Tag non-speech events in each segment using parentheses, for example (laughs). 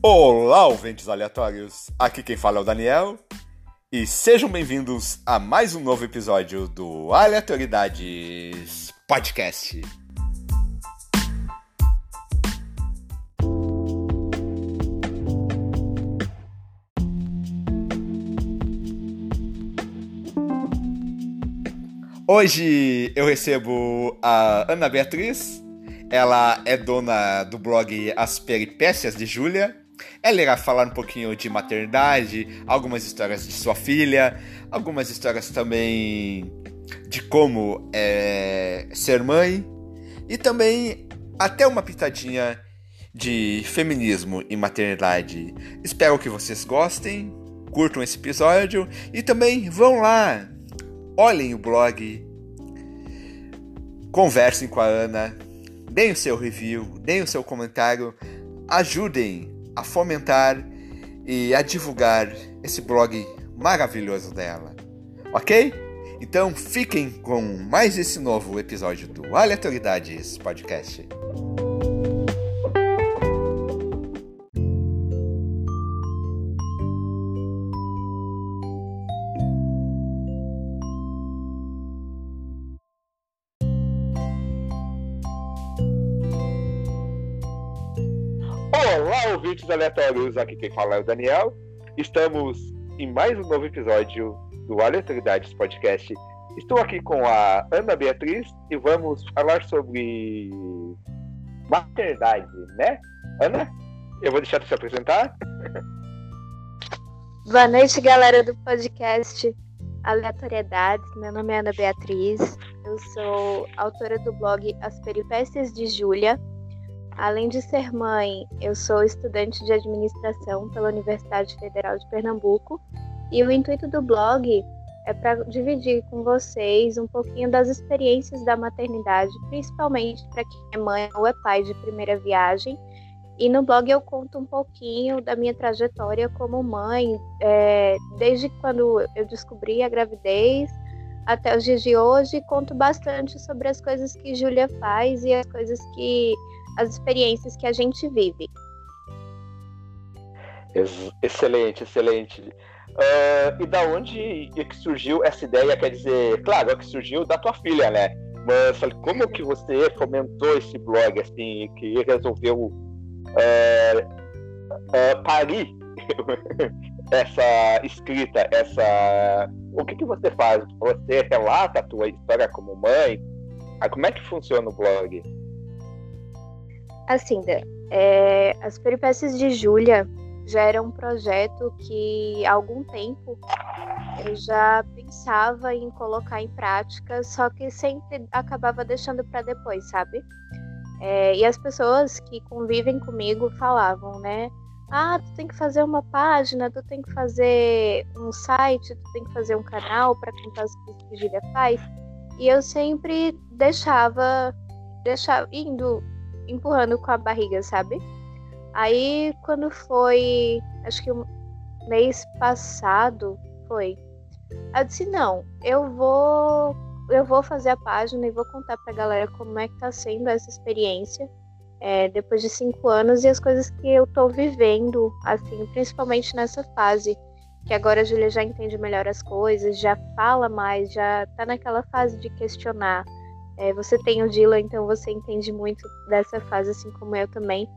Olá, ouvintes aleatórios! Aqui quem fala é o Daniel e sejam bem-vindos a mais um novo episódio do Aleatoriedades Podcast. Hoje eu recebo a Ana Beatriz. Ela é dona do blog As Peripécias de Júlia. Ela irá falar um pouquinho de maternidade, algumas histórias de sua filha, algumas histórias também de como é ser mãe e também até uma pitadinha de feminismo e maternidade. Espero que vocês gostem, curtam esse episódio e também vão lá olhem o blog, conversem com a Ana, deem o seu review, deem o seu comentário, ajudem a fomentar e a divulgar esse blog maravilhoso dela, ok? Então fiquem com mais esse novo episódio do Aleatoriedades Podcast. Ouvintes aleatórios! Aqui quem fala é o Daniel. Estamos em mais um novo episódio do Aleatoriedades Podcast. Estou aqui com a Ana Beatriz e vamos falar sobre maternidade, né? Ana, eu vou deixar você se apresentar. (laughs) Boa noite, galera do podcast Aleatoriedades. Meu nome é Ana Beatriz. Eu sou autora do blog As Peripécias de Júlia Além de ser mãe, eu sou estudante de administração pela Universidade Federal de Pernambuco e o intuito do blog é para dividir com vocês um pouquinho das experiências da maternidade, principalmente para quem é mãe ou é pai de primeira viagem. E no blog eu conto um pouquinho da minha trajetória como mãe, é, desde quando eu descobri a gravidez até os dias de hoje. Conto bastante sobre as coisas que Júlia faz e as coisas que as experiências que a gente vive. Excelente, excelente. Uh, e da onde é que surgiu essa ideia? Quer dizer, claro, é que surgiu da tua filha, né? Mas como que você fomentou esse blog, assim, que resolveu uh, uh, parir (laughs) essa escrita, essa... O que que você faz? Você relata a tua história como mãe? Como é que funciona o blog? Assim, é, as peripécias de Júlia já era um projeto que há algum tempo eu já pensava em colocar em prática, só que sempre acabava deixando para depois, sabe? É, e as pessoas que convivem comigo falavam, né? Ah, tu tem que fazer uma página, tu tem que fazer um site, tu tem que fazer um canal para contar as coisas que Júlia faz. E eu sempre deixava, deixava indo empurrando com a barriga, sabe? Aí quando foi, acho que o mês passado foi, eu disse não, eu vou, eu vou fazer a página e vou contar pra galera como é que tá sendo essa experiência é, depois de cinco anos e as coisas que eu tô vivendo, assim, principalmente nessa fase que agora a Julia já entende melhor as coisas, já fala mais, já tá naquela fase de questionar é, você tem o Dila, então você entende muito dessa fase, assim como eu também.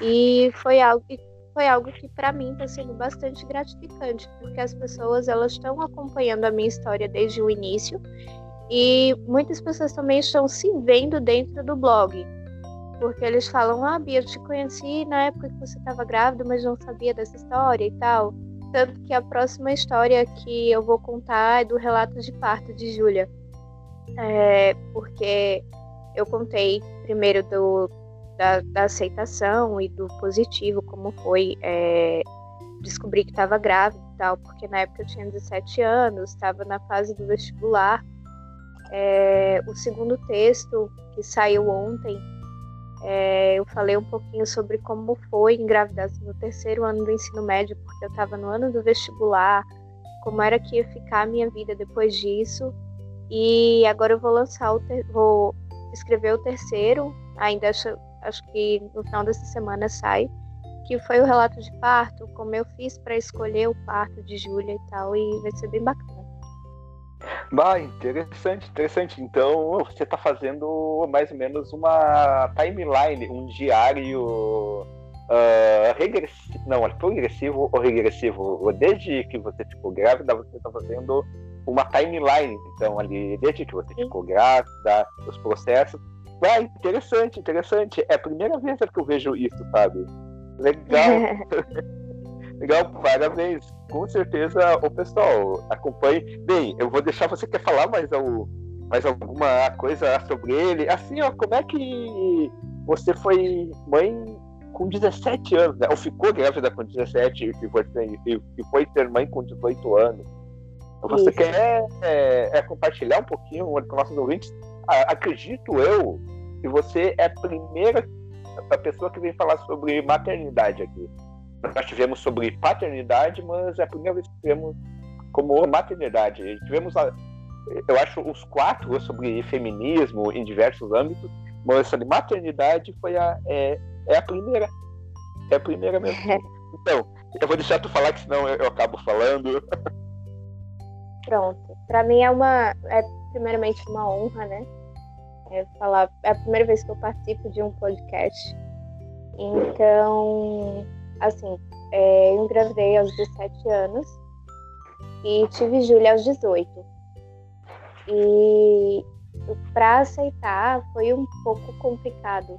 E foi algo que foi algo que para mim está sendo bastante gratificante, porque as pessoas elas estão acompanhando a minha história desde o início e muitas pessoas também estão se vendo dentro do blog, porque eles falam: "Ah, Bia, eu te conheci na época que você estava grávida, mas não sabia dessa história e tal". Tanto que a próxima história que eu vou contar é do relato de parto de Júlia é, porque eu contei primeiro do, da, da, aceitação e do positivo, como foi é, descobrir que estava grávida e tal, porque na época eu tinha 17 anos, estava na fase do vestibular. É, o segundo texto, que saiu ontem, é, eu falei um pouquinho sobre como foi engravidar no terceiro ano do ensino médio, porque eu estava no ano do vestibular, como era que ia ficar a minha vida depois disso. E agora eu vou lançar o ter... vou escrever o terceiro, ainda acho, acho que no final dessa semana sai. que foi o relato de parto, como eu fiz para escolher o parto de Júlia e tal, e vai ser bem bacana. Bah, interessante, interessante. Então você está fazendo mais ou menos uma timeline, um diário uh, regressivo, não, progressivo ou regressivo. Desde que você ficou grávida, você está fazendo uma timeline, então, ali, desde que você ficou grávida, os processos. Ah, interessante, interessante. É a primeira vez que eu vejo isso, sabe? Legal. (laughs) Legal, parabéns. Com certeza o pessoal acompanhe. Bem, eu vou deixar você quer falar mais, ao, mais alguma coisa sobre ele. Assim, ó, como é que você foi mãe com 17 anos, né? Ou ficou grávida com 17 e foi, e foi ter mãe com 18 anos. Você Isso. quer é, é, compartilhar um pouquinho com nossos ouvintes? acredito eu que você é a primeira a pessoa que vem falar sobre maternidade aqui. Nós tivemos sobre paternidade, mas é a primeira vez que tivemos como maternidade. Tivemos, eu acho, os quatro sobre feminismo em diversos âmbitos, mas essa de maternidade foi a, é, é a primeira. É a primeira mesmo. (laughs) Então, eu vou deixar tu falar, que senão eu, eu acabo falando. (laughs) Pronto. Para mim é uma. É primeiramente uma honra, né? É, falar. É a primeira vez que eu participo de um podcast. Então, assim, é, eu engravidei aos 17 anos e tive Júlia aos 18. E para aceitar foi um pouco complicado,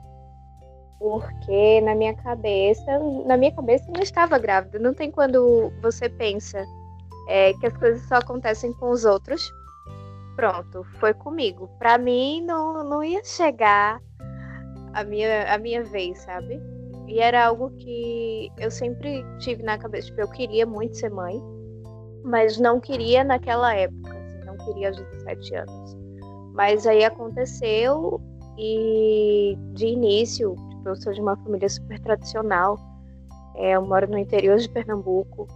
porque na minha cabeça, na minha cabeça não estava grávida. Não tem quando você pensa é, que as coisas só acontecem com os outros. Pronto, foi comigo. Para mim não, não ia chegar a minha, a minha vez, sabe? E era algo que eu sempre tive na cabeça. Tipo, eu queria muito ser mãe, mas não queria naquela época. Assim, não queria aos 17 anos. Mas aí aconteceu e de início, tipo, eu sou de uma família super tradicional. É, eu moro no interior de Pernambuco.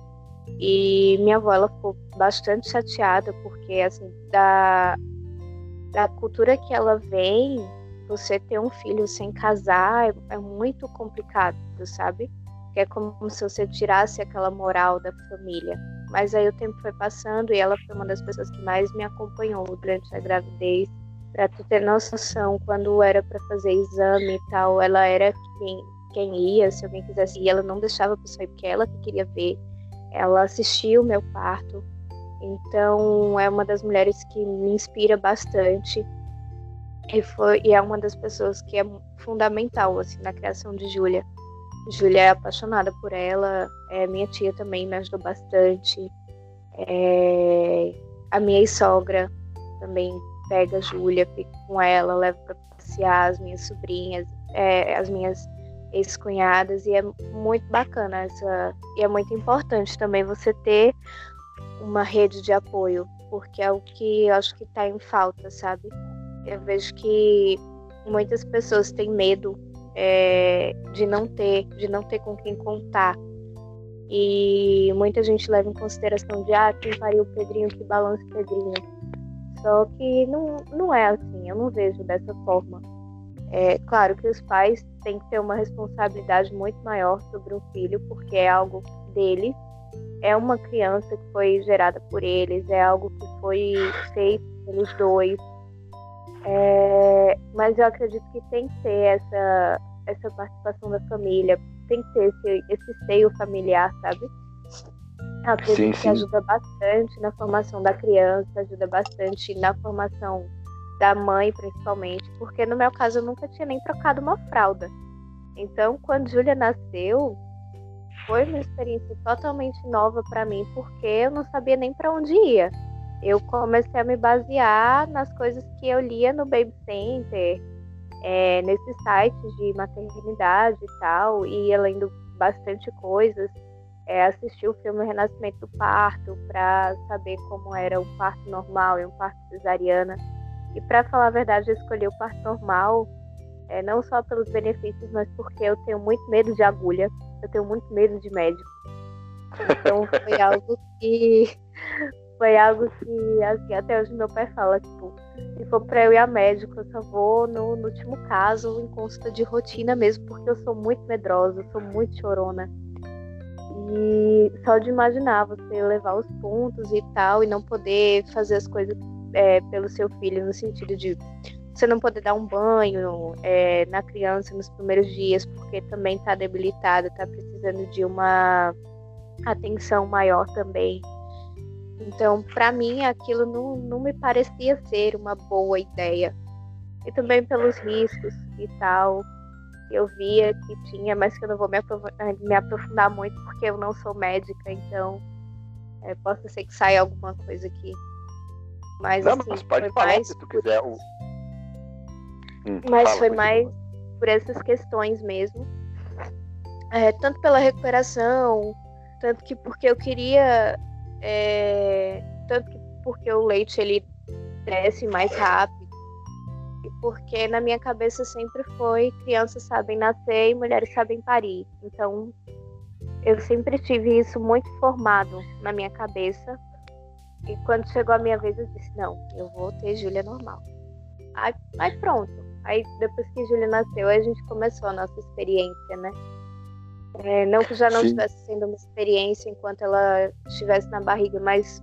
E minha avó ela ficou bastante chateada porque assim da da cultura que ela vem você ter um filho sem casar é, é muito complicado, sabe? Que é como se você tirasse aquela moral da família. Mas aí o tempo foi passando e ela foi uma das pessoas que mais me acompanhou durante a gravidez. Pra tu ter noção, quando era para fazer exame e tal, ela era quem, quem ia, se alguém quisesse ir, ela não deixava a pessoa porque ela que queria ver. Ela assistiu meu parto. Então, é uma das mulheres que me inspira bastante e, foi, e é uma das pessoas que é fundamental assim, na criação de Júlia. Júlia é apaixonada por ela, é, minha tia também me ajudou bastante. É, a minha sogra também pega a Júlia, fica com ela, leva para passear as minhas sobrinhas, é, as minhas ex-cunhadas, e é muito bacana essa. E é muito importante também você ter uma rede de apoio, porque é o que eu acho que está em falta, sabe? Eu vejo que muitas pessoas têm medo é, de não ter, de não ter com quem contar. E muita gente leva em consideração de ah, quem pariu o Pedrinho, que balança o Pedrinho. Só que não, não é assim, eu não vejo dessa forma. É claro que os pais têm que ter uma responsabilidade muito maior sobre um filho, porque é algo deles, é uma criança que foi gerada por eles, é algo que foi feito pelos dois. É, mas eu acredito que tem que ter essa, essa participação da família, tem que ter esse, esse seio familiar, sabe? Eu acredito sim, sim. que ajuda bastante na formação da criança, ajuda bastante na formação da mãe, principalmente, porque no meu caso eu nunca tinha nem trocado uma fralda. Então, quando Júlia nasceu, foi uma experiência totalmente nova para mim, porque eu não sabia nem para onde ia eu comecei a me basear nas coisas que eu lia no Baby Center, é, nesses sites de maternidade e tal, e ia lendo bastante coisas. É, assisti o filme Renascimento do Parto para saber como era um parto normal e um parto cesariana. E para falar a verdade, eu escolhi o parto normal, é, não só pelos benefícios, mas porque eu tenho muito medo de agulha, eu tenho muito medo de médico. Então foi (laughs) algo que foi algo que, assim, até hoje meu pai fala, tipo, Se for para eu ir a médico, eu só vou no, no último caso, em consulta de rotina mesmo, porque eu sou muito medrosa, eu sou muito chorona. E só de imaginar você levar os pontos e tal, e não poder fazer as coisas é, pelo seu filho, no sentido de você não poder dar um banho é, na criança nos primeiros dias, porque também está debilitada, está precisando de uma atenção maior também. Então, para mim, aquilo não, não me parecia ser uma boa ideia. E também pelos riscos e tal, eu via que tinha, mas que eu não vou me aprofundar, me aprofundar muito, porque eu não sou médica, então é, ser que saia alguma coisa aqui. Mas, não, assim, mas pode foi falar mais se tu quiser. O... Hum, mas fala, foi mais por essas questões mesmo. É, tanto pela recuperação, tanto que porque eu queria. É, tanto que porque o leite ele desce mais rápido. E porque na minha cabeça sempre foi crianças sabem nascer e mulheres sabem parir. Então eu sempre tive isso muito formado na minha cabeça. E quando chegou a minha vez, eu disse: não, eu vou ter Júlia normal. Aí, aí pronto. Aí depois que Júlia nasceu, a gente começou a nossa experiência, né? É, não que já não estivesse sendo uma experiência enquanto ela estivesse na barriga, mas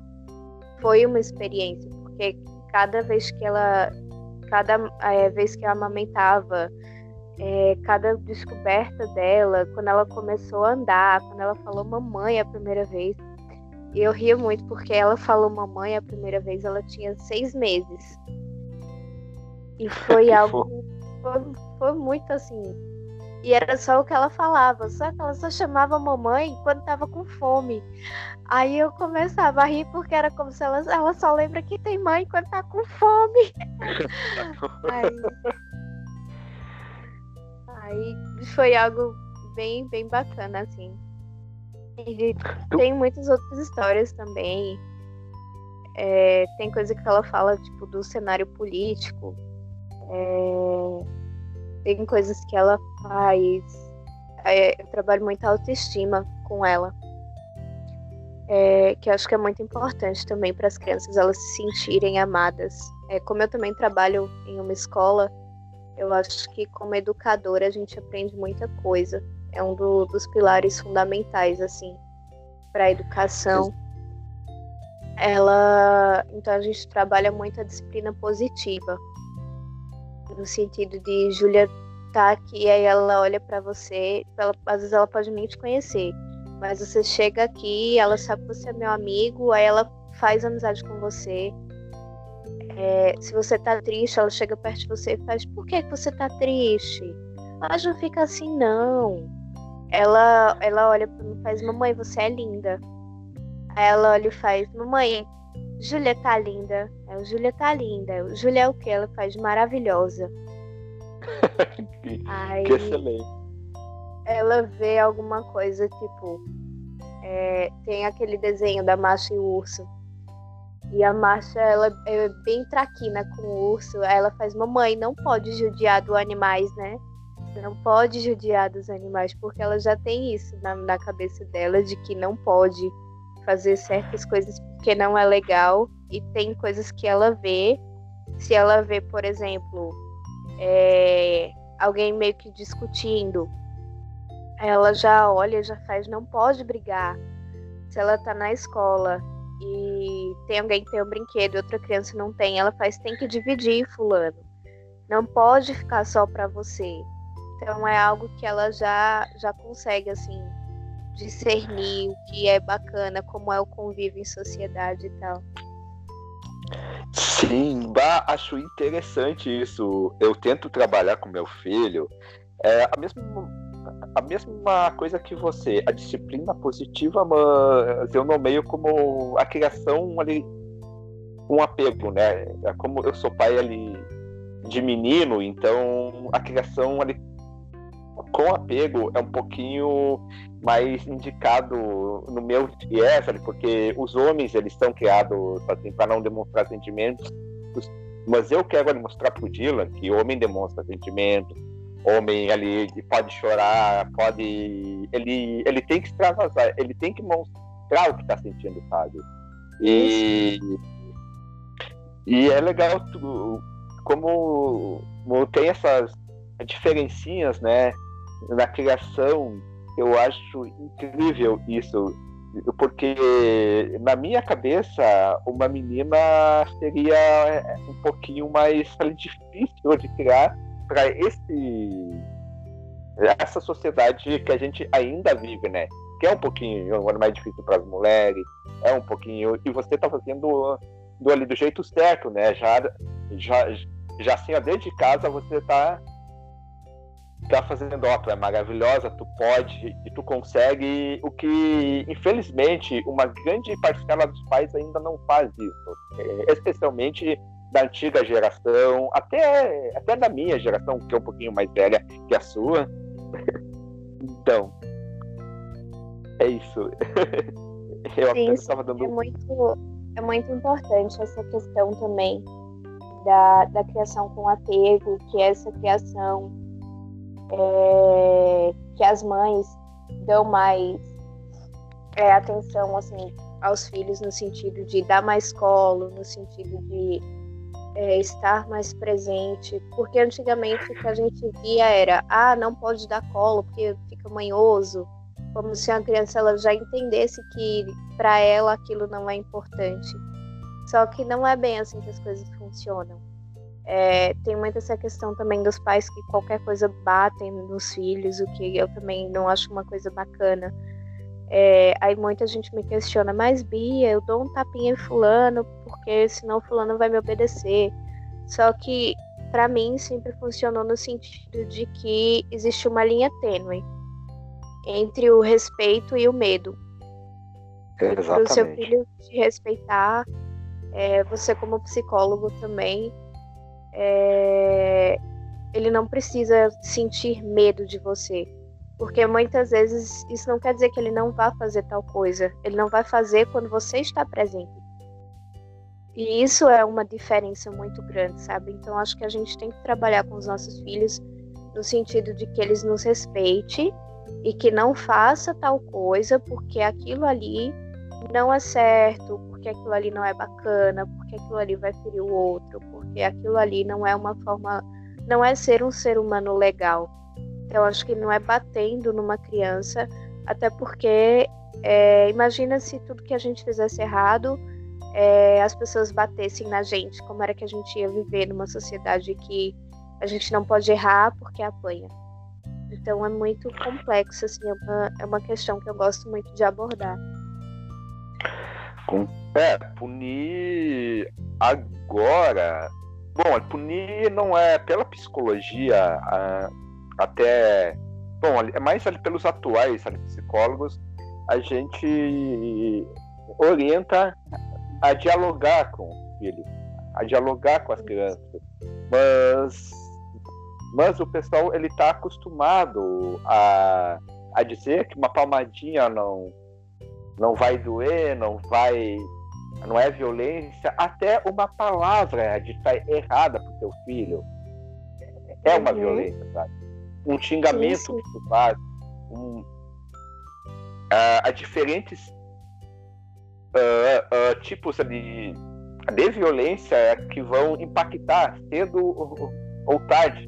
foi uma experiência, porque cada vez que ela, cada é, vez que ela amamentava, é, cada descoberta dela, quando ela começou a andar, quando ela falou mamãe a primeira vez, e eu ria muito porque ela falou mamãe a primeira vez, ela tinha seis meses. E foi (laughs) algo. Foi, foi muito assim. E era só o que ela falava, só que ela só chamava mamãe quando tava com fome. Aí eu começava a rir porque era como se ela, ela só lembra que tem mãe quando tá com fome. (laughs) aí, aí foi algo bem, bem bacana, assim. E tem muitas outras histórias também. É, tem coisa que ela fala, tipo, do cenário político. É, tem coisas que ela faz. É, eu trabalho muito a autoestima com ela. É, que eu acho que é muito importante também para as crianças elas se sentirem amadas. É, como eu também trabalho em uma escola, eu acho que como educadora a gente aprende muita coisa é um do, dos pilares fundamentais assim para a educação. Ela, então a gente trabalha muito a disciplina positiva, no sentido de Júlia tá aqui, aí ela olha para você, ela, às vezes ela pode nem te conhecer, mas você chega aqui, ela sabe que você é meu amigo, aí ela faz amizade com você. É, se você tá triste, ela chega perto de você e faz: Por que, que você tá triste? Mas não fica assim, não. Ela, ela olha para mim e faz: Mamãe, você é linda. Aí ela olha e faz: Mamãe, Júlia tá linda. É, Júlia tá linda. Júlia é o que? Ela faz maravilhosa. que, (laughs) Aí, que excelente. Ela vê alguma coisa tipo. É, tem aquele desenho da Macha e o urso. E a Marcha, ela é bem traquina com o urso. Aí ela faz, mamãe, não pode judiar dos animais, né? Não pode judiar dos animais, porque ela já tem isso na, na cabeça dela de que não pode fazer certas coisas porque não é legal. E tem coisas que ela vê. Se ela vê, por exemplo, é, alguém meio que discutindo, ela já olha, já faz, não pode brigar. Se ela tá na escola e tem alguém que tem um brinquedo e outra criança não tem, ela faz, tem que dividir, fulano. Não pode ficar só para você. Então é algo que ela já, já consegue, assim, discernir o que é bacana, como é o convívio em sociedade e tal. Sim, bah, acho interessante isso. Eu tento trabalhar com meu filho. É a mesma, a mesma coisa que você. A disciplina positiva, mas eu nomeio como a criação ali, um apego, né? É como eu sou pai ali de menino, então a criação ali com apego é um pouquinho mais indicado no meu viés, porque os homens eles são criados assim para não demonstrar sentimentos, mas eu quero mostrar para o Dylan que homem demonstra sentimentos, homem ali pode chorar, pode ele ele tem que extravasar, ele tem que mostrar o que está sentindo, sabe? E E é legal tu, como tem essas diferencinhas, né? Na criação, eu acho incrível isso. Porque na minha cabeça, uma menina seria um pouquinho mais difícil de criar para esse essa sociedade que a gente ainda vive, né? Que é um pouquinho mais difícil para as mulheres, é um pouquinho. E você está fazendo do, ali do jeito certo, né? Já, já, já assim, ó, desde casa você está tá fazendo, ó, tu é maravilhosa, tu pode e tu consegue, o que, infelizmente, uma grande parcela dos pais ainda não faz isso. É, especialmente da antiga geração, até, até da minha geração, que é um pouquinho mais velha que a sua. (laughs) então, é isso. (laughs) Eu Sim, estava dando. É muito, é muito importante essa questão também da, da criação com apego, que é essa criação é, que as mães dão mais é, atenção assim aos filhos no sentido de dar mais colo, no sentido de é, estar mais presente, porque antigamente o que a gente via era, ah, não pode dar colo porque fica manhoso, como se a criança ela já entendesse que para ela aquilo não é importante. Só que não é bem assim que as coisas funcionam. É, tem muito essa questão também dos pais que qualquer coisa batem nos filhos, o que eu também não acho uma coisa bacana. É, aí muita gente me questiona, mas Bia, eu dou um tapinha em fulano porque senão fulano vai me obedecer. Só que para mim sempre funcionou no sentido de que existe uma linha tênue entre o respeito e o medo. Para o seu filho te respeitar, é, você como psicólogo também, é, ele não precisa sentir medo de você porque muitas vezes isso não quer dizer que ele não vá fazer tal coisa. Ele não vai fazer quando você está presente. E isso é uma diferença muito grande, sabe? Então acho que a gente tem que trabalhar com os nossos filhos no sentido de que eles nos respeitem e que não faça tal coisa porque aquilo ali não é certo, porque aquilo ali não é bacana, porque aquilo ali vai ferir o outro, porque aquilo ali não é uma forma, não é ser um ser humano legal. Então, acho que não é batendo numa criança, até porque é, imagina se tudo que a gente fizesse errado, é, as pessoas batessem na gente, como era que a gente ia viver numa sociedade que a gente não pode errar porque apanha. Então é muito complexo, assim, é uma, é uma questão que eu gosto muito de abordar. É, punir agora. Bom, punir não é pela psicologia. A até. Bom, é mais ali pelos atuais ali, psicólogos, a gente orienta a dialogar com o filho, a dialogar com as crianças. Mas, mas o pessoal ele está acostumado a, a dizer que uma palmadinha não, não vai doer, não vai. Não é violência, até uma palavra dita errada para o seu filho é uma uhum. violência, sabe? um xingamento sim. que tu faz, um, a, a diferentes uh, uh, tipos de, de violência que vão impactar cedo ou, ou tarde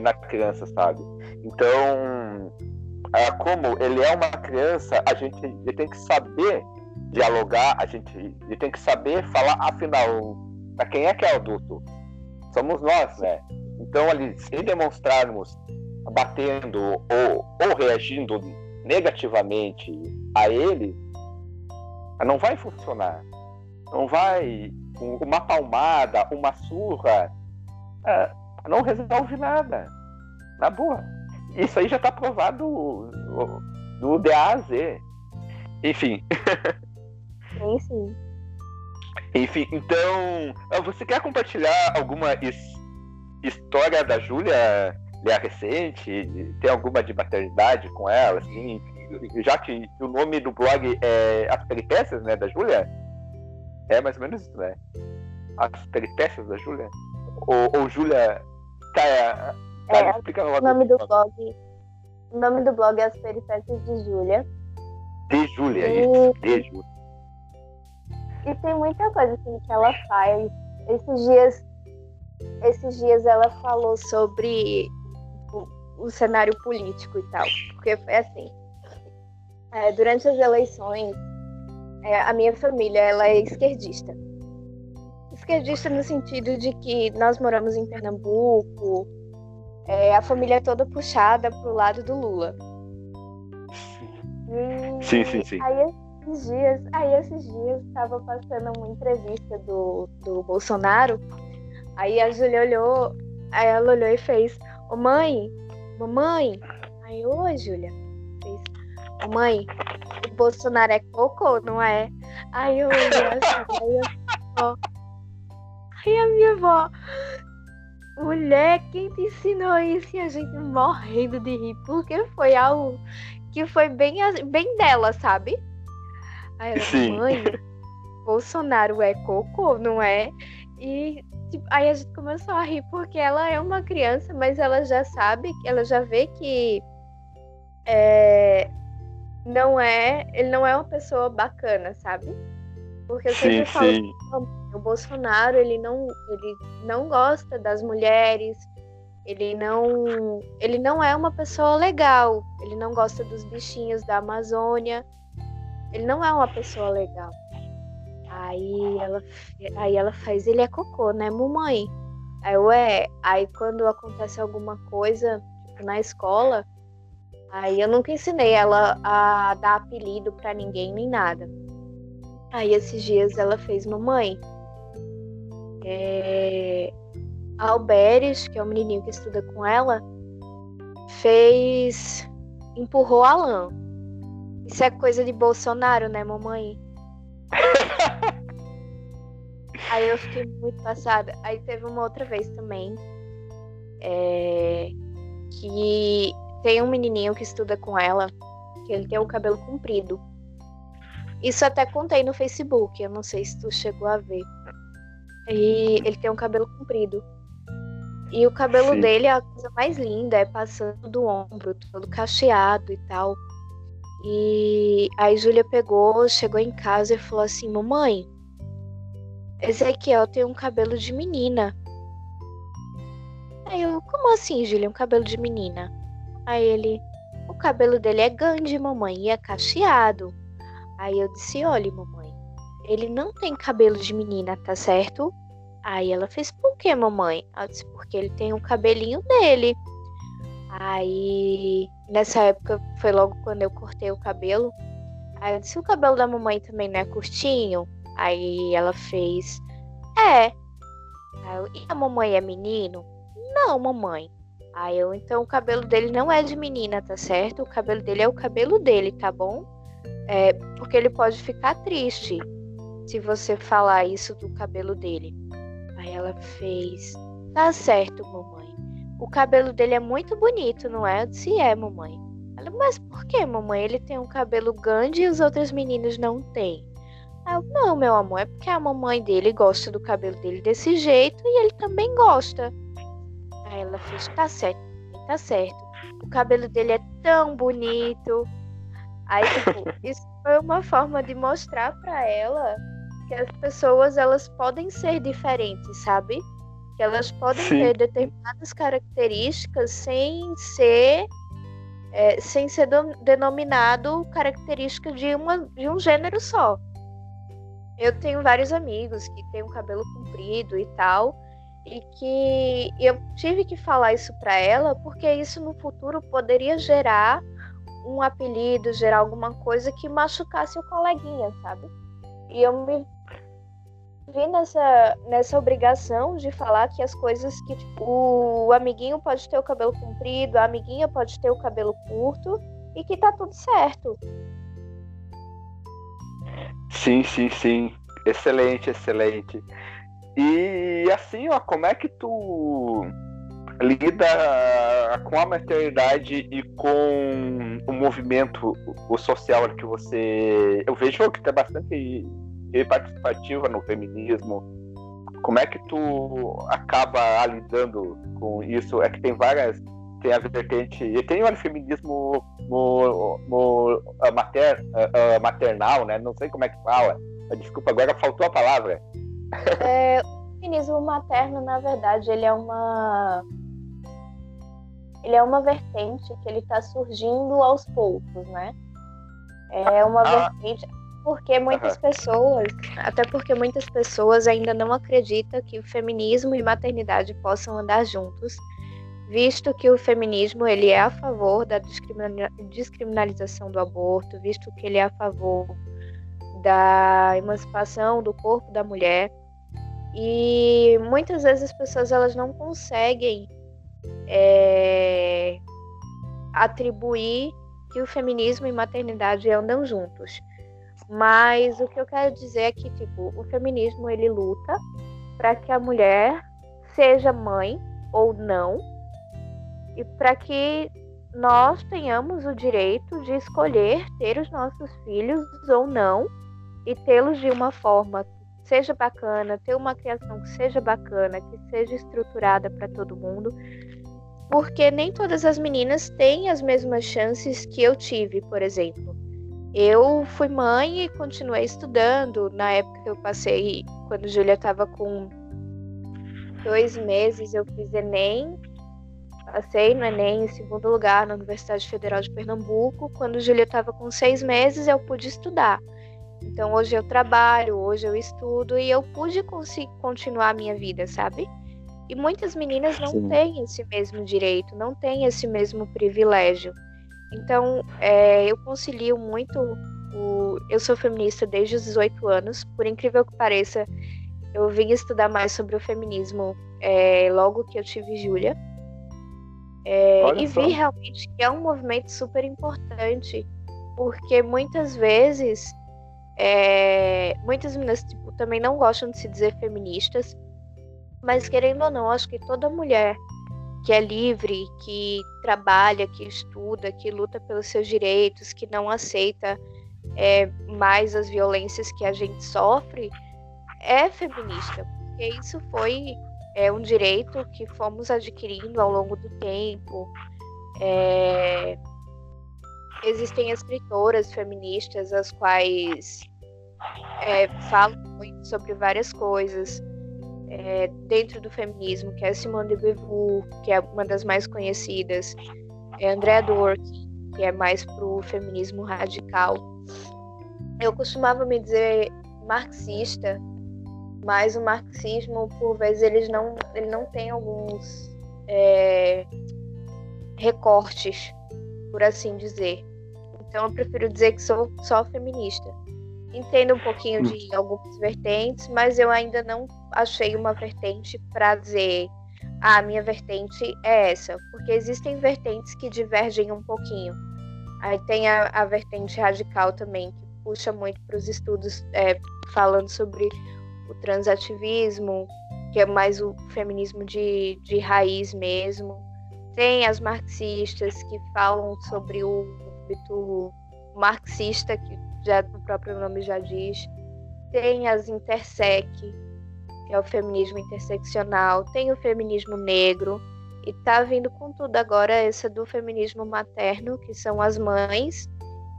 na criança, sabe? Então, como ele é uma criança, a gente ele tem que saber dialogar, a gente ele tem que saber falar, afinal, para quem é que é adulto? Somos nós, né? Então, ali, se demonstrarmos batendo ou, ou reagindo negativamente a ele, não vai funcionar. Não vai. Uma palmada, uma surra, é, não resolve nada. Na boa. Isso aí já está provado do DA a Z. Enfim. Sim, sim. Enfim, então, você quer compartilhar alguma história da Júlia é recente? Tem alguma de maternidade com ela, assim? Já que o nome do blog é As Peripécias, né, da Júlia? É mais ou menos isso, né? As Peripécias da Júlia? Ou, ou Júlia... Tá, tá é, explica o nome do blog... O nome do blog é As Peripécias de Júlia. De Júlia, e... isso. De Júlia. E tem muita coisa assim que ela faz esses dias, esses dias ela falou sobre o, o cenário político e tal, porque foi assim. É, durante as eleições, é, a minha família ela é esquerdista. Esquerdista no sentido de que nós moramos em Pernambuco, é, a família toda puxada pro lado do Lula. E sim, sim, sim. Aí esses dias, aí esses dias estava passando uma entrevista do, do Bolsonaro. Aí a Júlia olhou, aí ela olhou e fez, ô mãe, mamãe. Aí, oi, Júlia. Fez, ô mãe, o Bolsonaro é cocô, não é? Aí eu olhei assim, aí, eu, aí a minha avó, mulher, quem te ensinou isso? E a gente morrendo de rir, porque foi algo que foi bem, bem dela, sabe? Aí ela, Sim. mãe, Bolsonaro é cocô, não é? E tipo, aí a gente começou a rir porque ela é uma criança, mas ela já sabe, ela já vê que é, não é, ele não é uma pessoa bacana, sabe? Porque eu sempre sim, falo, sim. o Bolsonaro ele não, ele não gosta das mulheres, ele não, ele não é uma pessoa legal, ele não gosta dos bichinhos da Amazônia. Ele não é uma pessoa legal. Aí ela, aí ela faz, ele é cocô, né, mamãe? Aí eu é. Aí quando acontece alguma coisa tipo, na escola, aí eu nunca ensinei ela a dar apelido para ninguém nem nada. Aí esses dias ela fez, mamãe. É... Alberes, que é o menininho que estuda com ela, fez. empurrou Alan. Isso é coisa de Bolsonaro, né, mamãe? (laughs) Aí eu fiquei muito passada. Aí teve uma outra vez também. É, que tem um menininho que estuda com ela, que ele tem o cabelo comprido. Isso até contei no Facebook, eu não sei se tu chegou a ver. E ele tem um cabelo comprido. E o cabelo Sim. dele é a coisa mais linda, é passando do ombro, todo cacheado e tal. E aí Júlia pegou, chegou em casa e falou assim: Mamãe, Ezequiel tem um cabelo de menina. Aí eu, como assim, Júlia, um cabelo de menina? Aí ele, o cabelo dele é grande, mamãe, e é cacheado. Aí eu disse: Olha, mamãe, ele não tem cabelo de menina, tá certo? Aí ela fez: Por que, mamãe? Eu disse: Porque ele tem o um cabelinho dele. Aí, nessa época, foi logo quando eu cortei o cabelo. Aí eu disse: O cabelo da mamãe também não é curtinho? Aí ela fez: É. Aí eu, e a mamãe é menino? Não, mamãe. Aí eu, então o cabelo dele não é de menina, tá certo? O cabelo dele é o cabelo dele, tá bom? É, porque ele pode ficar triste se você falar isso do cabelo dele. Aí ela fez: Tá certo, mamãe o cabelo dele é muito bonito, não é? Eu disse, é, mamãe. Ela, mas por que, mamãe? Ele tem um cabelo grande e os outros meninos não têm. Eu, não, meu amor, é porque a mamãe dele gosta do cabelo dele desse jeito e ele também gosta. Aí ela fez, tá certo, tá certo. O cabelo dele é tão bonito. Aí, tipo, isso foi uma forma de mostrar para ela que as pessoas, elas podem ser diferentes, sabe? que elas podem Sim. ter determinadas características sem ser é, sem ser do, denominado característica de, uma, de um gênero só. Eu tenho vários amigos que têm um cabelo comprido e tal, e que eu tive que falar isso para ela porque isso no futuro poderia gerar um apelido, gerar alguma coisa que machucasse o coleguinha, sabe? E eu me vi nessa, nessa obrigação de falar que as coisas que tipo, o amiguinho pode ter o cabelo comprido, a amiguinha pode ter o cabelo curto e que tá tudo certo. Sim, sim, sim. Excelente, excelente. E assim, ó, como é que tu lida com a maternidade e com o movimento o social que você. Eu vejo que tem bastante e participativa no feminismo. Como é que tu acaba lidando com isso? É que tem várias, tem a vertente, e tem o feminismo no, no, mater, maternal, né? Não sei como é que fala. Desculpa, agora faltou a palavra. É, feminismo materno, na verdade, ele é uma ele é uma vertente que ele está surgindo aos poucos, né? É uma ah. vertente porque muitas uhum. pessoas, até porque muitas pessoas ainda não acreditam que o feminismo e maternidade possam andar juntos, visto que o feminismo ele é a favor da descriminalização do aborto, visto que ele é a favor da emancipação do corpo da mulher. E muitas vezes as pessoas elas não conseguem é, atribuir que o feminismo e maternidade andam juntos. Mas o que eu quero dizer é que tipo, o feminismo ele luta para que a mulher seja mãe ou não e para que nós tenhamos o direito de escolher ter os nossos filhos ou não e tê-los de uma forma que seja bacana, ter uma criação que seja bacana, que seja estruturada para todo mundo, porque nem todas as meninas têm as mesmas chances que eu tive, por exemplo. Eu fui mãe e continuei estudando. Na época que eu passei, quando Júlia estava com dois meses, eu fiz Enem. Passei no Enem em segundo lugar na Universidade Federal de Pernambuco. Quando Júlia estava com seis meses, eu pude estudar. Então hoje eu trabalho, hoje eu estudo e eu pude continuar a minha vida, sabe? E muitas meninas não Sim. têm esse mesmo direito, não têm esse mesmo privilégio. Então, é, eu concilio muito. O... Eu sou feminista desde os 18 anos, por incrível que pareça, eu vim estudar mais sobre o feminismo é, logo que eu tive Júlia. É, e vi realmente que é um movimento super importante, porque muitas vezes é, muitas meninas tipo, também não gostam de se dizer feministas, mas querendo ou não, acho que toda mulher que é livre, que trabalha, que estuda, que luta pelos seus direitos, que não aceita é, mais as violências que a gente sofre, é feminista, porque isso foi é, um direito que fomos adquirindo ao longo do tempo. É, existem escritoras feministas as quais é, falam muito sobre várias coisas é, dentro do feminismo, que é Simone de Beauvoir, que é uma das mais conhecidas, é Andrea Dworkin, que é mais pro feminismo radical. Eu costumava me dizer marxista, mas o marxismo, por vezes, ele não, ele não tem alguns é, recortes, por assim dizer. Então eu prefiro dizer que sou só feminista. Entendo um pouquinho hum. de algumas vertentes, mas eu ainda não achei uma vertente para dizer ah, a minha vertente é essa, porque existem vertentes que divergem um pouquinho. Aí tem a, a vertente radical também, que puxa muito para os estudos é, falando sobre o transativismo, que é mais o feminismo de, de raiz mesmo. Tem as marxistas que falam sobre o âmbito marxista, que já o próprio nome já diz. Tem as intersec, que é o feminismo interseccional, tem o feminismo negro, e tá vindo com tudo agora essa do feminismo materno, que são as mães,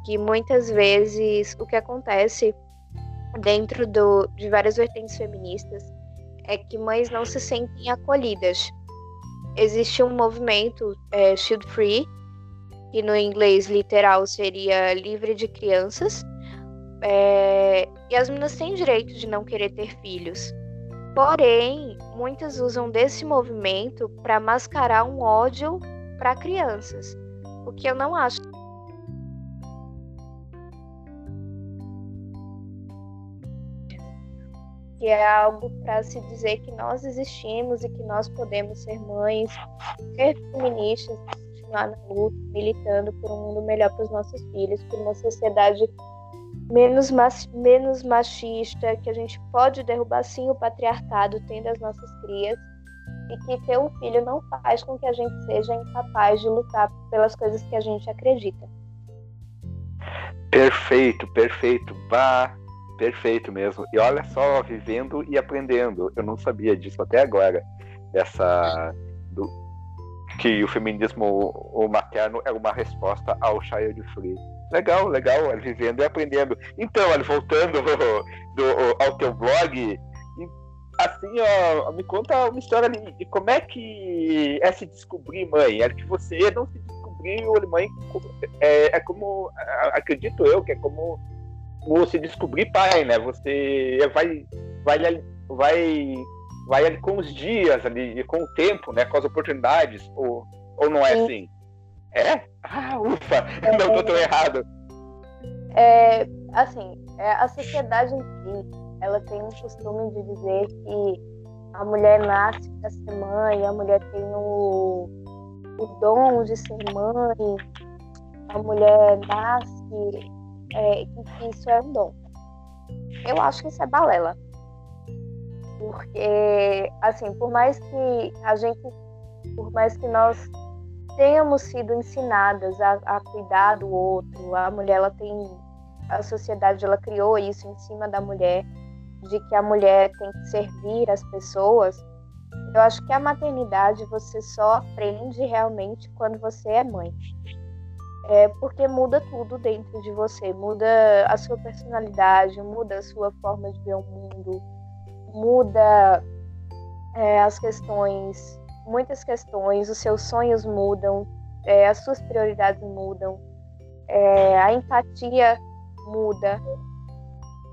que muitas vezes o que acontece dentro do, de várias vertentes feministas é que mães não se sentem acolhidas. Existe um movimento é, Shield Free, que no inglês literal seria livre de crianças, é, e as meninas têm direito de não querer ter filhos. Porém, muitas usam desse movimento para mascarar um ódio para crianças, o que eu não acho. Que é algo para se dizer que nós existimos e que nós podemos ser mães, ser feministas, continuar na luta, militando por um mundo melhor para os nossos filhos, por uma sociedade menos, menos machista, que a gente pode derrubar sim o patriarcado tendo as nossas crias e que ter um filho não faz com que a gente seja incapaz de lutar pelas coisas que a gente acredita. Perfeito, perfeito, bah, perfeito mesmo. E olha só, vivendo e aprendendo. Eu não sabia disso até agora. Essa do, que o feminismo o materno é uma resposta ao child free. Legal, legal, vivendo e aprendendo. Então, olha, voltando (laughs) do, ao teu blog, assim, ó, me conta uma história de como é que é se descobrir mãe. É que você não se descobriu mãe, é, é como, acredito eu, que é como você descobrir pai, né? Você vai, vai, vai, vai ali com os dias, ali, com o tempo, né? Com as oportunidades, ou, ou não é Sim. assim? É? Ah, ufa, é, não tô tão errado. É, assim, é, a sociedade em si, ela tem um costume de dizer que a mulher nasce para ser mãe, a mulher tem o, o dom de ser mãe, a mulher nasce é, que isso é um dom. Eu acho que isso é balela. Porque, assim, por mais que a gente, por mais que nós tenhamos sido ensinadas a, a cuidar do outro, a mulher, ela tem, a sociedade, ela criou isso em cima da mulher, de que a mulher tem que servir as pessoas, eu acho que a maternidade você só aprende realmente quando você é mãe. É porque muda tudo dentro de você, muda a sua personalidade, muda a sua forma de ver o mundo, muda é, as questões, muitas questões, os seus sonhos mudam, é, as suas prioridades mudam, é, a empatia muda.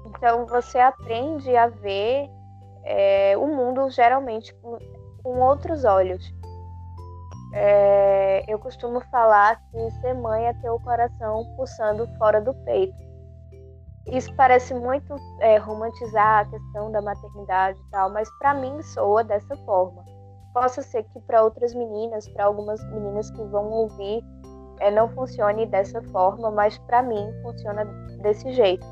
Então você aprende a ver é, o mundo geralmente com, outros olhos. É, eu costumo falar que ser mãe é ter o coração pulsando fora do peito. Isso parece muito é, romantizar a questão da maternidade e tal, mas para mim soa dessa forma. Possa ser que para outras meninas, para algumas meninas que vão ouvir, é, não funcione dessa forma, mas para mim funciona desse jeito.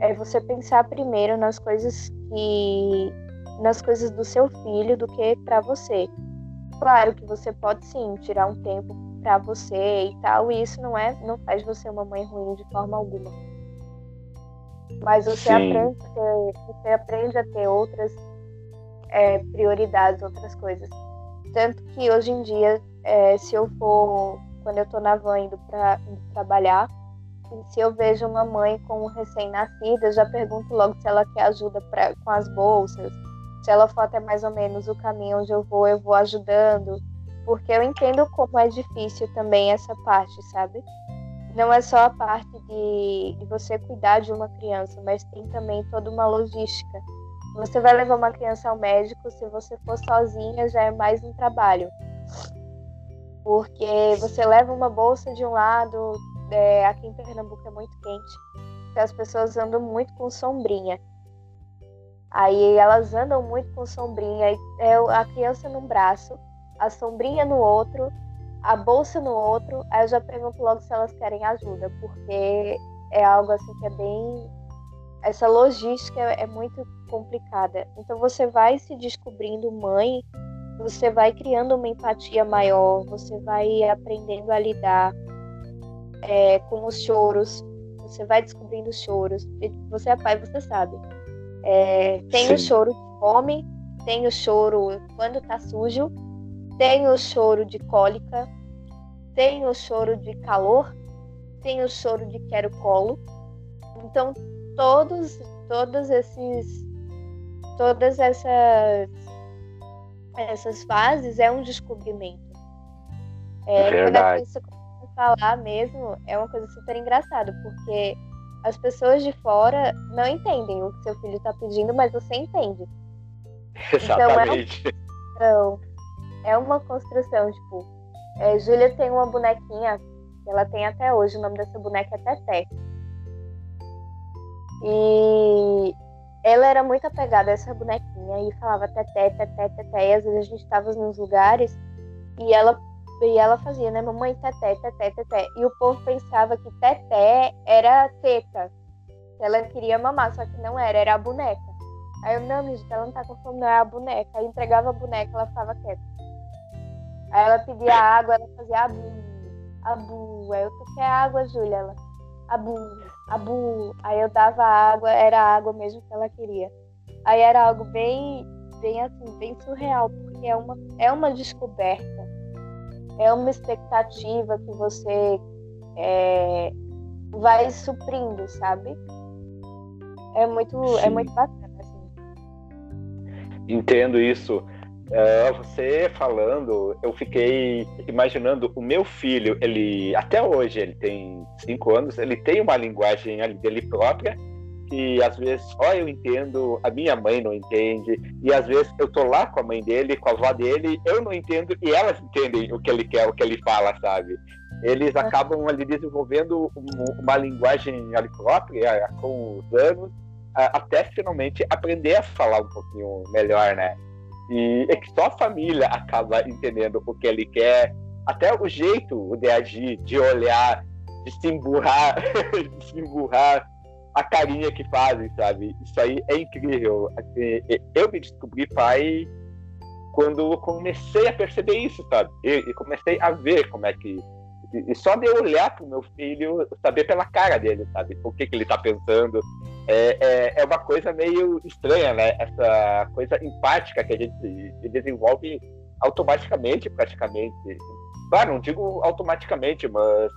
É você pensar primeiro nas coisas que nas coisas do seu filho do que para você. Claro que você pode sim tirar um tempo para você e tal, e isso não é, não faz você uma mãe ruim de forma alguma. Mas você aprende, a ter, você aprende a ter outras é, prioridades, outras coisas. Tanto que hoje em dia, é, se eu for, quando eu tô na van indo para trabalhar, se eu vejo uma mãe com um recém-nascido, eu já pergunto logo se ela quer ajuda pra, com as bolsas, se ela for até mais ou menos o caminho onde eu vou, eu vou ajudando, porque eu entendo como é difícil também essa parte, sabe? Não é só a parte de, de você cuidar de uma criança, mas tem também toda uma logística. Você vai levar uma criança ao médico, se você for sozinha, já é mais um trabalho. Porque você leva uma bolsa de um lado, é, aqui em Pernambuco é muito quente, então as pessoas andam muito com sombrinha. Aí elas andam muito com sombrinha, é a criança num braço, a sombrinha no outro, a bolsa no outro. Aí eu já pergunto logo se elas querem ajuda, porque é algo assim que é bem. Essa logística é muito complicada. Então você vai se descobrindo mãe, você vai criando uma empatia maior, você vai aprendendo a lidar é, com os choros, você vai descobrindo os choros. Você é pai, você sabe é, tem Sim. o choro de fome, tem o choro quando tá sujo, tem o choro de cólica, tem o choro de calor, tem o choro de quero colo. Então, todos, todos esses, todas essas, essas fases é um descobrimento. É, Verdade. quando a criança começa a falar mesmo, é uma coisa super engraçada, porque as pessoas de fora não entendem o que seu filho está pedindo, mas você entende. (laughs) Exatamente. Então, é, é uma construção, tipo, é, Júlia tem uma bonequinha, que ela tem até hoje, o nome dessa boneca é Teté. E ela era muito apegada a essa bonequinha e falava Teté, Teté, Teté. E às vezes a gente estava nos lugares e ela e ela fazia, né? Mamãe, teté, teté, teté. E o povo pensava que teté era teta. Ela queria mamar, só que não era, era a boneca. Aí eu, não, minha ela não tá com fome, não, é a boneca. Aí entregava a boneca, ela ficava quieta. Aí ela pedia água, ela fazia abu, abu. Aí eu, tu quer água, Júlia? Ela, abu, abu. Aí eu dava água, era a água mesmo que ela queria. Aí era algo bem, bem assim, bem surreal, porque é uma, é uma descoberta é uma expectativa que você é, vai suprindo, sabe? É muito, é muito bacana, assim. Entendo isso. Uh, você falando, eu fiquei imaginando o meu filho, ele até hoje ele tem cinco anos, ele tem uma linguagem dele própria que às vezes só eu entendo, a minha mãe não entende, e às vezes eu tô lá com a mãe dele, com a avó dele, eu não entendo e elas entendem o que ele quer, o que ele fala, sabe? Eles é. acabam ali desenvolvendo uma linguagem ali própria com os anos, até finalmente aprender a falar um pouquinho melhor, né? E é que só a família acaba entendendo o que ele quer, até o jeito de agir, de olhar, de se emburrar, (laughs) de se emburrar, a carinha que fazem, sabe? Isso aí é incrível. Assim, eu me descobri pai quando comecei a perceber isso, sabe? E comecei a ver como é que. E só de eu olhar pro meu filho, saber pela cara dele, sabe? O que, que ele tá pensando. É, é, é uma coisa meio estranha, né? Essa coisa empática que a gente desenvolve automaticamente, praticamente. Claro, não digo automaticamente, mas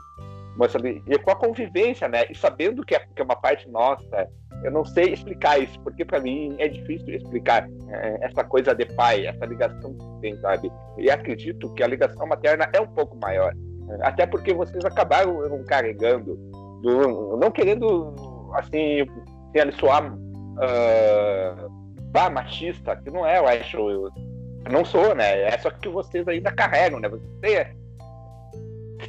mas e com a convivência, né? E sabendo que é, que é uma parte nossa, eu não sei explicar isso, porque para mim é difícil explicar é, essa coisa de pai, essa ligação que tem, sabe? E acredito que a ligação materna é um pouco maior, até porque vocês acabaram carregando, do, não querendo, assim, assim soar uh, machista, que não é, eu acho, eu não sou, né? É só que vocês ainda carregam, né? Vocês têm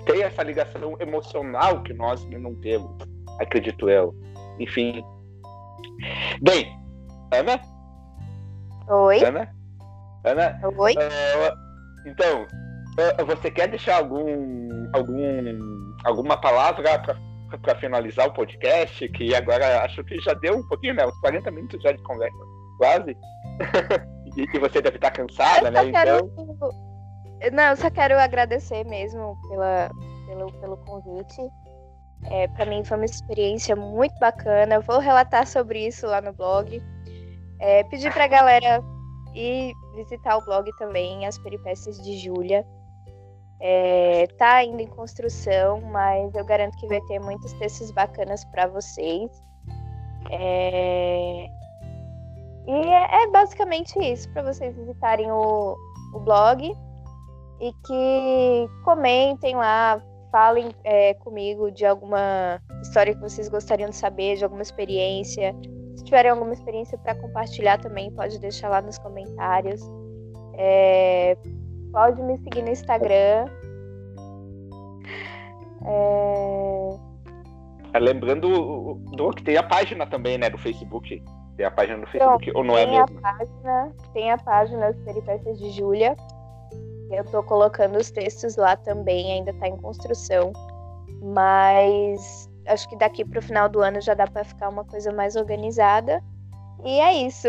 tem essa ligação emocional que nós não temos, acredito eu. Enfim. Bem, Ana? Oi. Ana? Ana? Oi. Uh, então, você quer deixar algum, algum, alguma palavra para finalizar o podcast? Que agora acho que já deu um pouquinho, né? Uns 40 minutos já de conversa, quase. (laughs) e, e, você deve estar cansada, né? Então. Não, eu só quero agradecer mesmo pela, pelo, pelo convite. É, para mim foi uma experiência muito bacana. Vou relatar sobre isso lá no blog. É, pedir para a galera ir visitar o blog também, As Peripécias de Júlia. É, tá ainda em construção, mas eu garanto que vai ter muitos textos bacanas para vocês. É... E é, é, basicamente isso, para vocês visitarem o, o blog e que comentem lá, falem é, comigo de alguma história que vocês gostariam de saber, de alguma experiência. Se tiverem alguma experiência para compartilhar também, pode deixar lá nos comentários. É, pode me seguir no Instagram. É... é lembrando do que tem a página também, né, do Facebook. Tem a página no Facebook, ou não é mesmo? A página, tem a página das Peripécias de Júlia. Eu estou colocando os textos lá também, ainda está em construção, mas acho que daqui para o final do ano já dá para ficar uma coisa mais organizada. E é isso.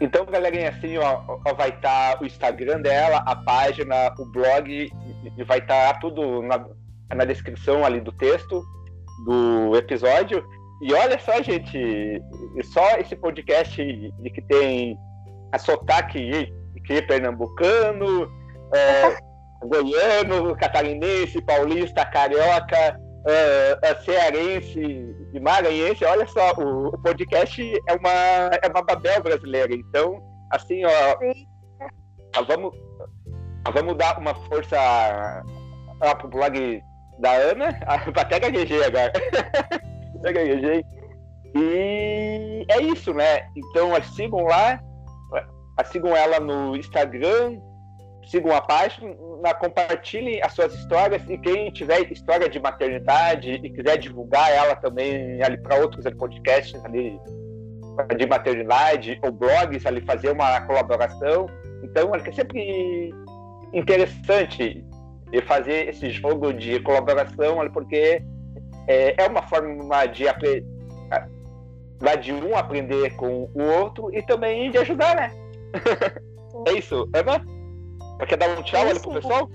Então, galerinha, assim, ó, ó vai estar tá o Instagram dela, a página, o blog, e vai estar tá tudo na, na descrição ali do texto do episódio. E olha só, gente, só esse podcast de que tem a sotaque que pernambucano, é, goiano, catarinense, paulista, carioca, é, cearense e maranhense. Olha só, o, o, podcast é uma, é uma babel brasileira. Então, assim, ó, vamos, vamos dar uma força ó, pro blog da Ana, (laughs) até gaguejei agora. (laughs) até gaguejei. E é isso, né? Então, sigam lá, sigam ela no Instagram, sigam a página, compartilhem as suas histórias e quem tiver história de maternidade e quiser divulgar ela também ali para outros podcasts ali de maternidade ou blogs ali fazer uma colaboração. Então é sempre interessante fazer esse jogo de colaboração porque é, é uma forma de aprender de um aprender com o outro e também de ajudar, né? (laughs) é isso, Ana? Quer dar um tchau ali pro pessoal?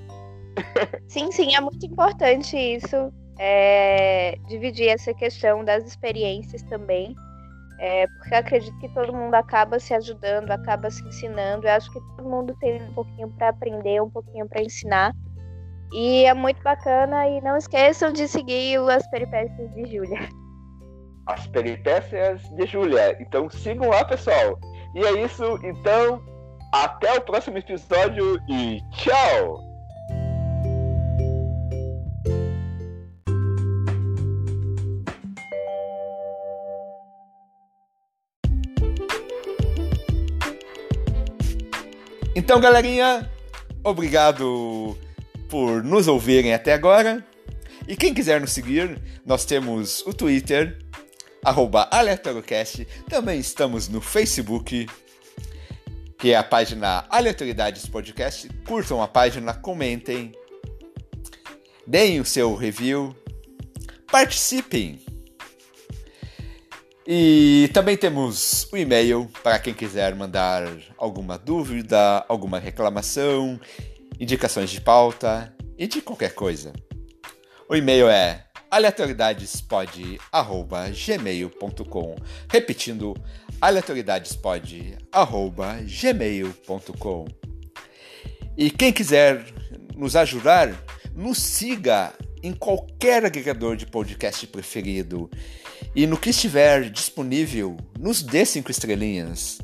Sim, sim, é muito importante isso. É, dividir essa questão das experiências também. É, porque acredito que todo mundo acaba se ajudando, acaba se ensinando. Eu acho que todo mundo tem um pouquinho para aprender, um pouquinho para ensinar. E é muito bacana. E não esqueçam de seguir as peripécias de Júlia. As peripécias de Júlia. Então sigam lá, pessoal. E é isso, então, até o próximo episódio e tchau! Então, galerinha, obrigado por nos ouvirem até agora. E quem quiser nos seguir, nós temos o Twitter, arroba. Também estamos no Facebook, que é a página Aleatoriedades Podcast. Curtam a página, comentem, deem o seu review, participem. E também temos o e-mail para quem quiser mandar alguma dúvida, alguma reclamação, indicações de pauta e de qualquer coisa. O e-mail é aleatoriedadespod@gmail.com. Repetindo, aleatoriedadespod@gmail.com. E quem quiser nos ajudar, nos siga em qualquer agregador de podcast preferido. E no que estiver disponível, nos dê cinco estrelinhas.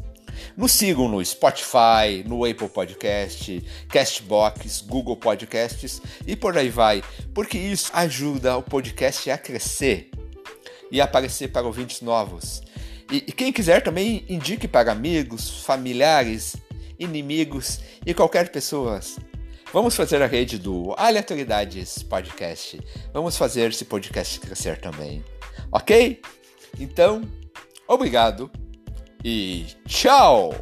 Nos sigam no Spotify, no Apple Podcast, Castbox, Google Podcasts e por aí vai, porque isso ajuda o podcast a crescer e aparecer para ouvintes novos. E, e quem quiser também indique para amigos, familiares, inimigos e qualquer pessoa. Vamos fazer a rede do Aleatoriedades Podcast. Vamos fazer esse podcast crescer também. Ok? Então, obrigado e tchau!